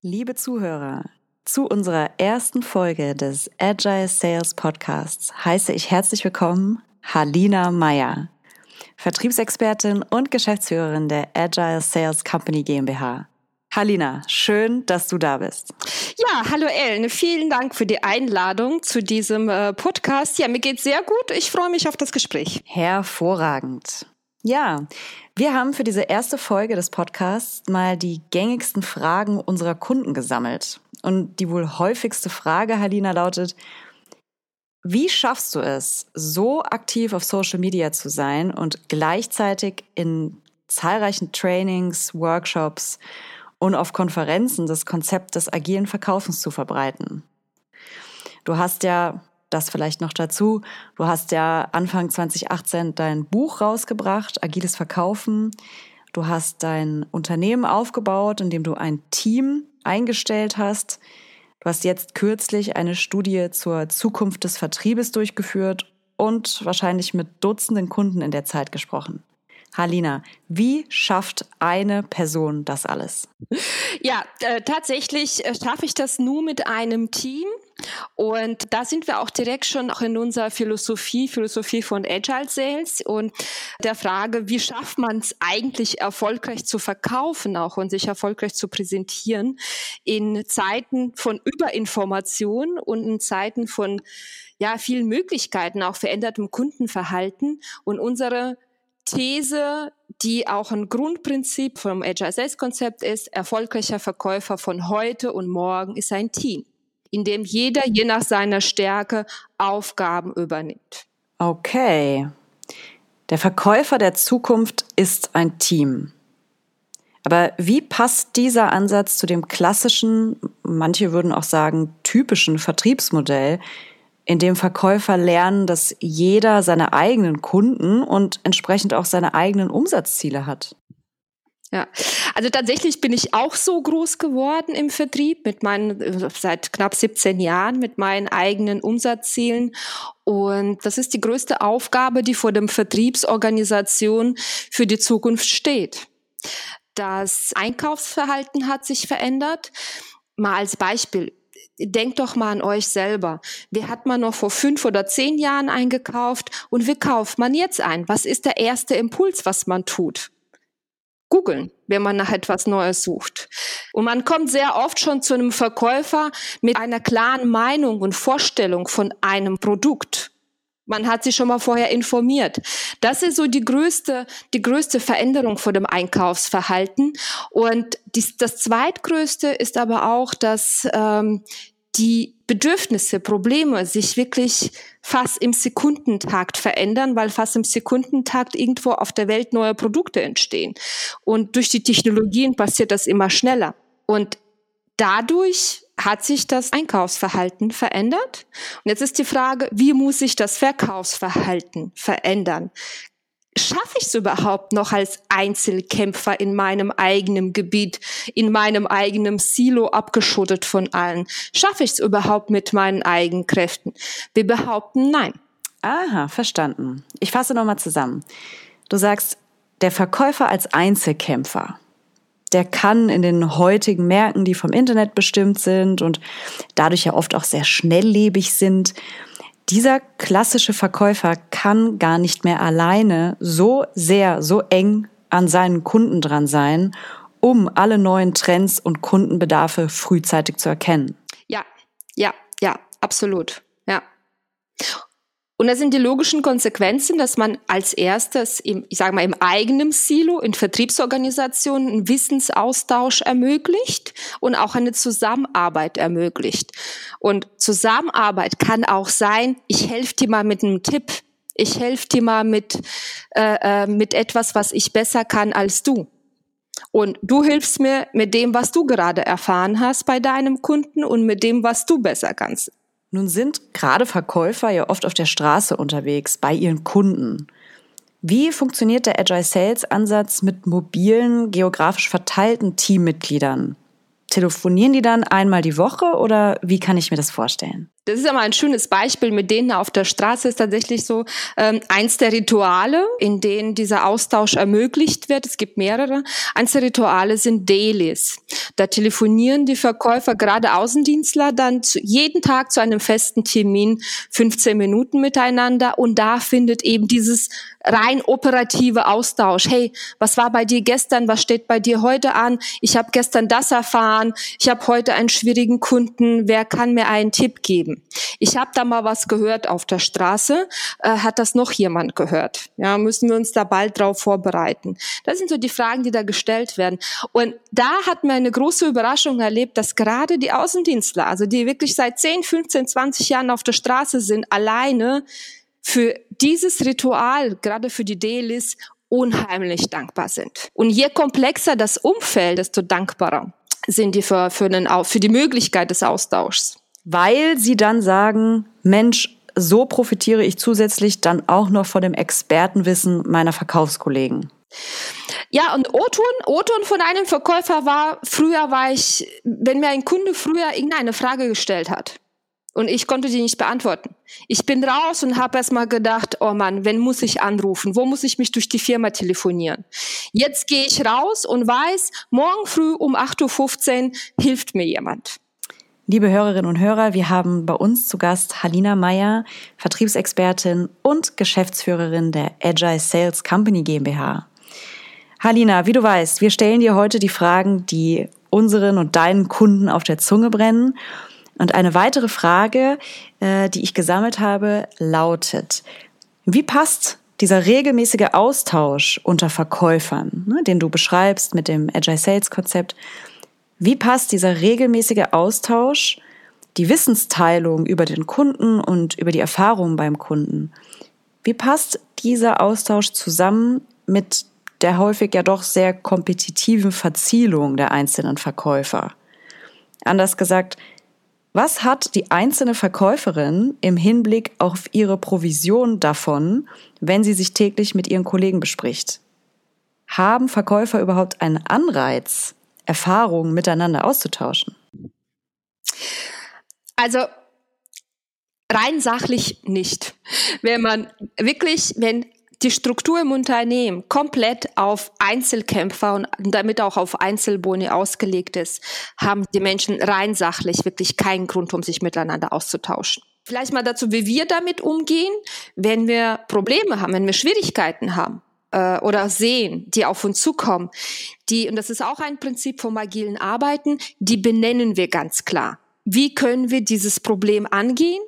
Liebe Zuhörer, zu unserer ersten Folge des Agile Sales Podcasts heiße ich herzlich willkommen Halina Meyer, Vertriebsexpertin und Geschäftsführerin der Agile Sales Company GmbH. Halina, schön, dass du da bist. Ja, hallo Ellen, vielen Dank für die Einladung zu diesem äh, Podcast. Ja, mir geht's sehr gut. Ich freue mich auf das Gespräch. Hervorragend. Ja, wir haben für diese erste Folge des Podcasts mal die gängigsten Fragen unserer Kunden gesammelt. Und die wohl häufigste Frage, Halina, lautet, wie schaffst du es, so aktiv auf Social Media zu sein und gleichzeitig in zahlreichen Trainings, Workshops und auf Konferenzen das Konzept des agilen Verkaufens zu verbreiten? Du hast ja das vielleicht noch dazu. Du hast ja Anfang 2018 dein Buch rausgebracht, Agiles Verkaufen. Du hast dein Unternehmen aufgebaut, in dem du ein Team eingestellt hast. Du hast jetzt kürzlich eine Studie zur Zukunft des Vertriebes durchgeführt und wahrscheinlich mit Dutzenden Kunden in der Zeit gesprochen. Halina, wie schafft eine Person das alles? Ja, äh, tatsächlich äh, schaffe ich das nur mit einem Team. Und da sind wir auch direkt schon auch in unserer Philosophie, Philosophie von Agile Sales und der Frage, wie schafft man es eigentlich erfolgreich zu verkaufen auch und sich erfolgreich zu präsentieren in Zeiten von Überinformation und in Zeiten von ja, vielen Möglichkeiten, auch verändertem Kundenverhalten. Und unsere These, die auch ein Grundprinzip vom Agile Sales Konzept ist, erfolgreicher Verkäufer von heute und morgen ist ein Team in dem jeder je nach seiner Stärke Aufgaben übernimmt. Okay. Der Verkäufer der Zukunft ist ein Team. Aber wie passt dieser Ansatz zu dem klassischen, manche würden auch sagen typischen Vertriebsmodell, in dem Verkäufer lernen, dass jeder seine eigenen Kunden und entsprechend auch seine eigenen Umsatzziele hat? Ja, also tatsächlich bin ich auch so groß geworden im Vertrieb mit meinen, seit knapp 17 Jahren mit meinen eigenen Umsatzzielen. Und das ist die größte Aufgabe, die vor dem Vertriebsorganisation für die Zukunft steht. Das Einkaufsverhalten hat sich verändert. Mal als Beispiel. Denkt doch mal an euch selber. Wie hat man noch vor fünf oder zehn Jahren eingekauft und wie kauft man jetzt ein? Was ist der erste Impuls, was man tut? Googeln, wenn man nach etwas Neues sucht. Und man kommt sehr oft schon zu einem Verkäufer mit einer klaren Meinung und Vorstellung von einem Produkt. Man hat sich schon mal vorher informiert. Das ist so die größte, die größte Veränderung vor dem Einkaufsverhalten. Und dies, das zweitgrößte ist aber auch, dass ähm, die Bedürfnisse, Probleme sich wirklich fast im Sekundentakt verändern, weil fast im Sekundentakt irgendwo auf der Welt neue Produkte entstehen. Und durch die Technologien passiert das immer schneller. Und dadurch hat sich das Einkaufsverhalten verändert. Und jetzt ist die Frage, wie muss sich das Verkaufsverhalten verändern? Schaffe ich es überhaupt noch als Einzelkämpfer in meinem eigenen Gebiet, in meinem eigenen Silo abgeschottet von allen? Schaffe ich es überhaupt mit meinen eigenen Kräften? Wir behaupten nein. Aha, verstanden. Ich fasse nochmal zusammen. Du sagst, der Verkäufer als Einzelkämpfer, der kann in den heutigen Märkten, die vom Internet bestimmt sind und dadurch ja oft auch sehr schnelllebig sind, dieser klassische Verkäufer kann gar nicht mehr alleine so sehr, so eng an seinen Kunden dran sein, um alle neuen Trends und Kundenbedarfe frühzeitig zu erkennen. Ja, ja, ja, absolut. Ja. Und das sind die logischen Konsequenzen, dass man als erstes im, ich sage mal, im eigenen Silo, in Vertriebsorganisationen einen Wissensaustausch ermöglicht und auch eine Zusammenarbeit ermöglicht. Und Zusammenarbeit kann auch sein, ich helfe dir mal mit einem Tipp, ich helfe dir mal mit, äh, äh, mit etwas, was ich besser kann als du. Und du hilfst mir mit dem, was du gerade erfahren hast bei deinem Kunden und mit dem, was du besser kannst. Nun sind gerade Verkäufer ja oft auf der Straße unterwegs, bei ihren Kunden. Wie funktioniert der Agile Sales Ansatz mit mobilen, geografisch verteilten Teammitgliedern? Telefonieren die dann einmal die Woche oder wie kann ich mir das vorstellen? Das ist aber ein schönes Beispiel mit denen auf der Straße ist tatsächlich so ähm, eins der Rituale, in denen dieser Austausch ermöglicht wird. Es gibt mehrere. Eins der Rituale sind Dailies. Da telefonieren die Verkäufer, gerade Außendienstler, dann zu, jeden Tag zu einem festen Termin 15 Minuten miteinander und da findet eben dieses rein operative Austausch. Hey, was war bei dir gestern? Was steht bei dir heute an? Ich habe gestern das erfahren. Ich habe heute einen schwierigen Kunden. Wer kann mir einen Tipp geben? Ich habe da mal was gehört auf der Straße. Äh, hat das noch jemand gehört? Ja, müssen wir uns da bald drauf vorbereiten. Das sind so die Fragen, die da gestellt werden. Und da hat man eine große Überraschung erlebt, dass gerade die Außendienstler, also die wirklich seit 10, 15, 20 Jahren auf der Straße sind, alleine für dieses Ritual, gerade für die Delis, unheimlich dankbar sind. Und je komplexer das Umfeld, desto dankbarer sind die für, für, den, für die Möglichkeit des Austauschs. Weil sie dann sagen, Mensch, so profitiere ich zusätzlich dann auch noch von dem Expertenwissen meiner Verkaufskollegen. Ja, und O-Ton, O-Ton von einem Verkäufer war, früher war ich, wenn mir ein Kunde früher irgendeine Frage gestellt hat, und ich konnte die nicht beantworten. Ich bin raus und habe erst mal gedacht, oh Mann, wenn muss ich anrufen? Wo muss ich mich durch die Firma telefonieren? Jetzt gehe ich raus und weiß, morgen früh um 8.15 Uhr hilft mir jemand. Liebe Hörerinnen und Hörer, wir haben bei uns zu Gast Halina Meyer, Vertriebsexpertin und Geschäftsführerin der Agile Sales Company GmbH. Halina, wie du weißt, wir stellen dir heute die Fragen, die unseren und deinen Kunden auf der Zunge brennen. Und eine weitere Frage, äh, die ich gesammelt habe, lautet, wie passt dieser regelmäßige Austausch unter Verkäufern, ne, den du beschreibst mit dem Agile Sales Konzept, wie passt dieser regelmäßige Austausch, die Wissensteilung über den Kunden und über die Erfahrungen beim Kunden, wie passt dieser Austausch zusammen mit der häufig ja doch sehr kompetitiven Verzielung der einzelnen Verkäufer? Anders gesagt, was hat die einzelne Verkäuferin im Hinblick auf ihre Provision davon, wenn sie sich täglich mit ihren Kollegen bespricht? Haben Verkäufer überhaupt einen Anreiz, Erfahrungen miteinander auszutauschen? Also rein sachlich nicht. Wenn man wirklich, wenn die Struktur im Unternehmen komplett auf Einzelkämpfer und damit auch auf Einzelboni ausgelegt ist, haben die Menschen rein sachlich wirklich keinen Grund, um sich miteinander auszutauschen. Vielleicht mal dazu, wie wir damit umgehen, wenn wir Probleme haben, wenn wir Schwierigkeiten haben äh, oder sehen, die auf uns zukommen. Die, und das ist auch ein Prinzip vom agilen Arbeiten, die benennen wir ganz klar. Wie können wir dieses Problem angehen?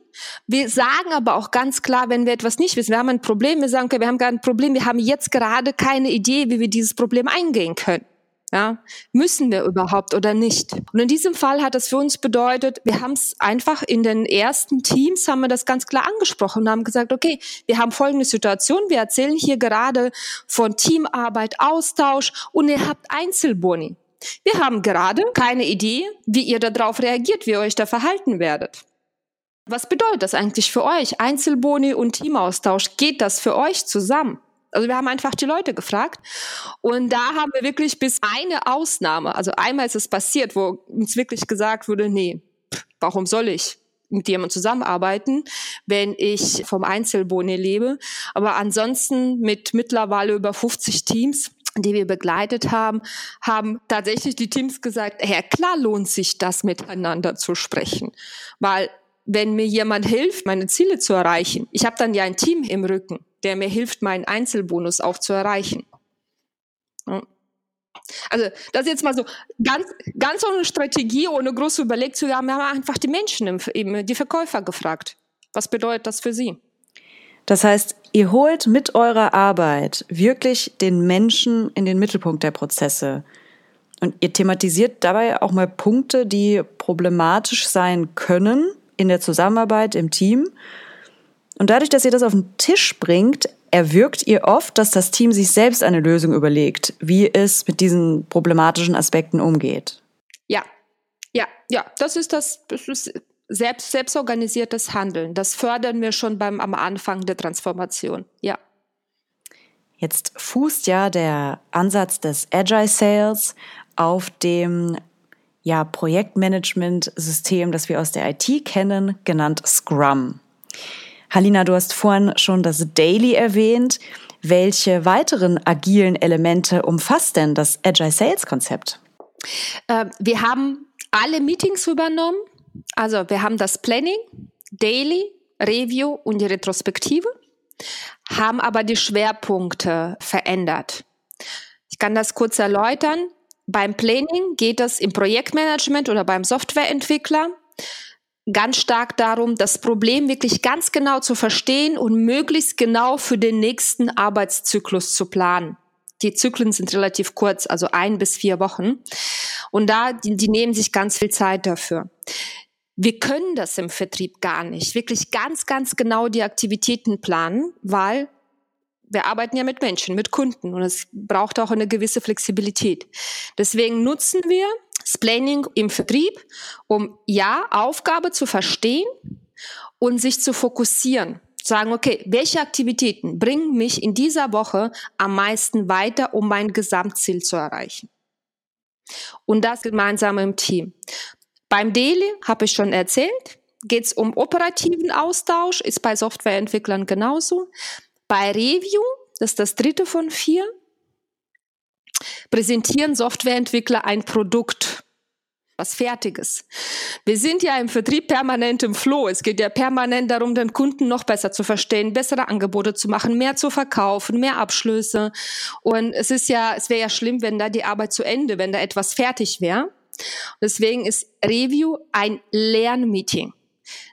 Wir sagen aber auch ganz klar, wenn wir etwas nicht wissen, wir haben ein Problem, wir sagen, okay, wir haben gerade ein Problem, wir haben jetzt gerade keine Idee, wie wir dieses Problem eingehen können. Ja, müssen wir überhaupt oder nicht? Und in diesem Fall hat das für uns bedeutet, wir haben es einfach in den ersten Teams haben wir das ganz klar angesprochen und haben gesagt, okay, wir haben folgende Situation, wir erzählen hier gerade von Teamarbeit, Austausch und ihr habt Einzelboni. Wir haben gerade keine Idee, wie ihr darauf reagiert, wie ihr euch da verhalten werdet. Was bedeutet das eigentlich für euch? Einzelboni und Teamaustausch, geht das für euch zusammen? Also wir haben einfach die Leute gefragt. Und da haben wir wirklich bis eine Ausnahme, also einmal ist es passiert, wo uns wirklich gesagt wurde, nee, warum soll ich mit jemandem zusammenarbeiten, wenn ich vom Einzelboni lebe? Aber ansonsten mit mittlerweile über 50 Teams die wir begleitet haben, haben tatsächlich die Teams gesagt, ja klar lohnt sich das miteinander zu sprechen, weil wenn mir jemand hilft, meine Ziele zu erreichen, ich habe dann ja ein Team im Rücken, der mir hilft, meinen Einzelbonus auch zu erreichen. Also das ist jetzt mal so ganz, ganz ohne Strategie, ohne große Überlegung zu haben. Wir haben einfach die Menschen, eben die Verkäufer gefragt. Was bedeutet das für sie? Das heißt, ihr holt mit eurer Arbeit wirklich den Menschen in den Mittelpunkt der Prozesse. Und ihr thematisiert dabei auch mal Punkte, die problematisch sein können in der Zusammenarbeit im Team. Und dadurch, dass ihr das auf den Tisch bringt, erwirkt ihr oft, dass das Team sich selbst eine Lösung überlegt, wie es mit diesen problematischen Aspekten umgeht. Ja, ja, ja, das ist das, das ist selbst, selbstorganisiertes Handeln. Das fördern wir schon beim, am Anfang der Transformation. Ja. Jetzt fußt ja der Ansatz des Agile Sales auf dem ja, Projektmanagement-System, das wir aus der IT kennen, genannt Scrum. Halina, du hast vorhin schon das Daily erwähnt. Welche weiteren agilen Elemente umfasst denn das Agile Sales Konzept? Äh, wir haben alle Meetings übernommen. Also wir haben das Planning, Daily, Review und die Retrospektive, haben aber die Schwerpunkte verändert. Ich kann das kurz erläutern. Beim Planning geht es im Projektmanagement oder beim Softwareentwickler ganz stark darum, das Problem wirklich ganz genau zu verstehen und möglichst genau für den nächsten Arbeitszyklus zu planen. Die Zyklen sind relativ kurz, also ein bis vier Wochen. Und da, die, die nehmen sich ganz viel Zeit dafür. Wir können das im Vertrieb gar nicht, wirklich ganz, ganz genau die Aktivitäten planen, weil wir arbeiten ja mit Menschen, mit Kunden und es braucht auch eine gewisse Flexibilität. Deswegen nutzen wir das Planning im Vertrieb, um ja, Aufgabe zu verstehen und sich zu fokussieren. Sagen, okay, welche Aktivitäten bringen mich in dieser Woche am meisten weiter, um mein Gesamtziel zu erreichen? Und das gemeinsam im Team. Beim Daily habe ich schon erzählt, geht es um operativen Austausch, ist bei Softwareentwicklern genauso. Bei Review, das ist das dritte von vier, präsentieren Softwareentwickler ein Produkt, was Fertiges. Wir sind ja im Vertrieb permanent im Flow. Es geht ja permanent darum, den Kunden noch besser zu verstehen, bessere Angebote zu machen, mehr zu verkaufen, mehr Abschlüsse. Und es ist ja, es wäre ja schlimm, wenn da die Arbeit zu Ende, wenn da etwas fertig wäre. Deswegen ist Review ein Lernmeeting.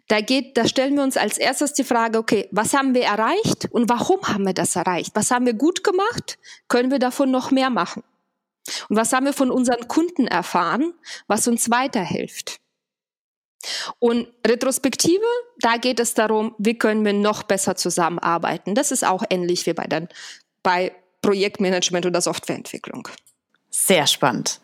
Da geht, da stellen wir uns als erstes die Frage, okay, was haben wir erreicht und warum haben wir das erreicht? Was haben wir gut gemacht? Können wir davon noch mehr machen? Und was haben wir von unseren Kunden erfahren, was uns weiterhilft? Und Retrospektive, da geht es darum, wie können wir noch besser zusammenarbeiten. Das ist auch ähnlich wie bei, den, bei Projektmanagement oder Softwareentwicklung. Sehr spannend.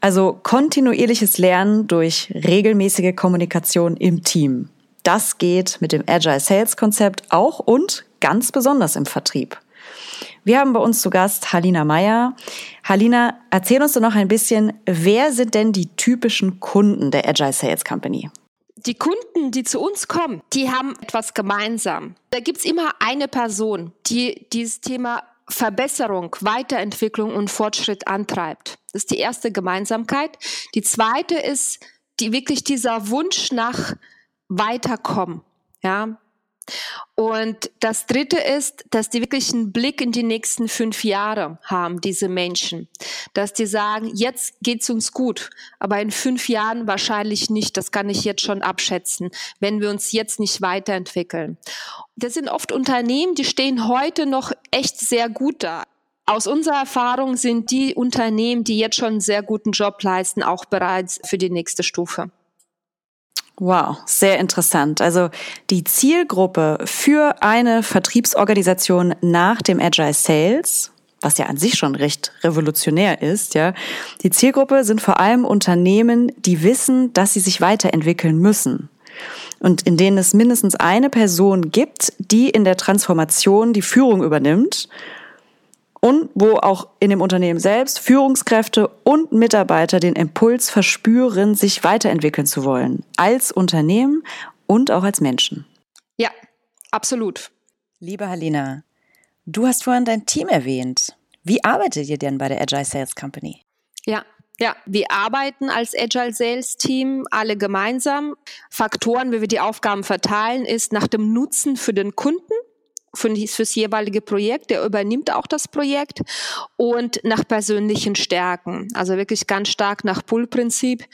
Also kontinuierliches Lernen durch regelmäßige Kommunikation im Team. Das geht mit dem Agile Sales Konzept auch und ganz besonders im Vertrieb. Wir haben bei uns zu Gast Halina Meyer. Halina, erzähl uns doch noch ein bisschen, wer sind denn die typischen Kunden der Agile Sales Company? Die Kunden, die zu uns kommen, die haben etwas gemeinsam. Da gibt's immer eine Person, die dieses Thema Verbesserung, Weiterentwicklung und Fortschritt antreibt. Das ist die erste Gemeinsamkeit. Die zweite ist die wirklich dieser Wunsch nach Weiterkommen. Ja, und das Dritte ist, dass die wirklich einen Blick in die nächsten fünf Jahre haben, diese Menschen. Dass die sagen, jetzt geht's uns gut, aber in fünf Jahren wahrscheinlich nicht. Das kann ich jetzt schon abschätzen, wenn wir uns jetzt nicht weiterentwickeln. Das sind oft Unternehmen, die stehen heute noch echt sehr gut da. Aus unserer Erfahrung sind die Unternehmen, die jetzt schon einen sehr guten Job leisten, auch bereits für die nächste Stufe. Wow, sehr interessant. Also die Zielgruppe für eine Vertriebsorganisation nach dem Agile Sales, was ja an sich schon recht revolutionär ist, ja. Die Zielgruppe sind vor allem Unternehmen, die wissen, dass sie sich weiterentwickeln müssen. Und in denen es mindestens eine Person gibt, die in der Transformation die Führung übernimmt und wo auch in dem Unternehmen selbst Führungskräfte und Mitarbeiter den Impuls verspüren, sich weiterentwickeln zu wollen, als Unternehmen und auch als Menschen. Ja, absolut. Liebe Halina, du hast vorhin dein Team erwähnt. Wie arbeitet ihr denn bei der Agile Sales Company? Ja, ja, wir arbeiten als Agile Sales Team alle gemeinsam. Faktoren, wie wir die Aufgaben verteilen, ist nach dem Nutzen für den Kunden für, fürs jeweilige Projekt, der übernimmt auch das Projekt und nach persönlichen Stärken, also wirklich ganz stark nach Pull-Prinzip.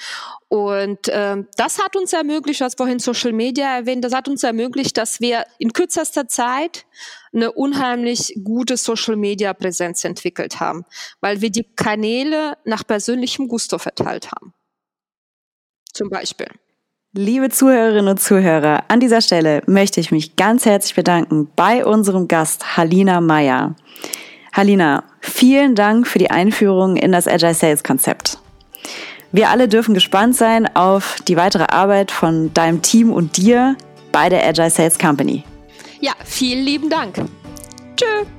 Und äh, das hat uns ermöglicht, was vorhin Social Media erwähnt, das hat uns ermöglicht, dass wir in kürzester Zeit eine unheimlich gute Social Media Präsenz entwickelt haben, weil wir die Kanäle nach persönlichem Gusto verteilt haben. Zum Beispiel. Liebe Zuhörerinnen und Zuhörer, an dieser Stelle möchte ich mich ganz herzlich bedanken bei unserem Gast Halina Meyer. Halina, vielen Dank für die Einführung in das Agile Sales Konzept. Wir alle dürfen gespannt sein auf die weitere Arbeit von deinem Team und dir bei der Agile Sales Company. Ja, vielen lieben Dank. Tschüss.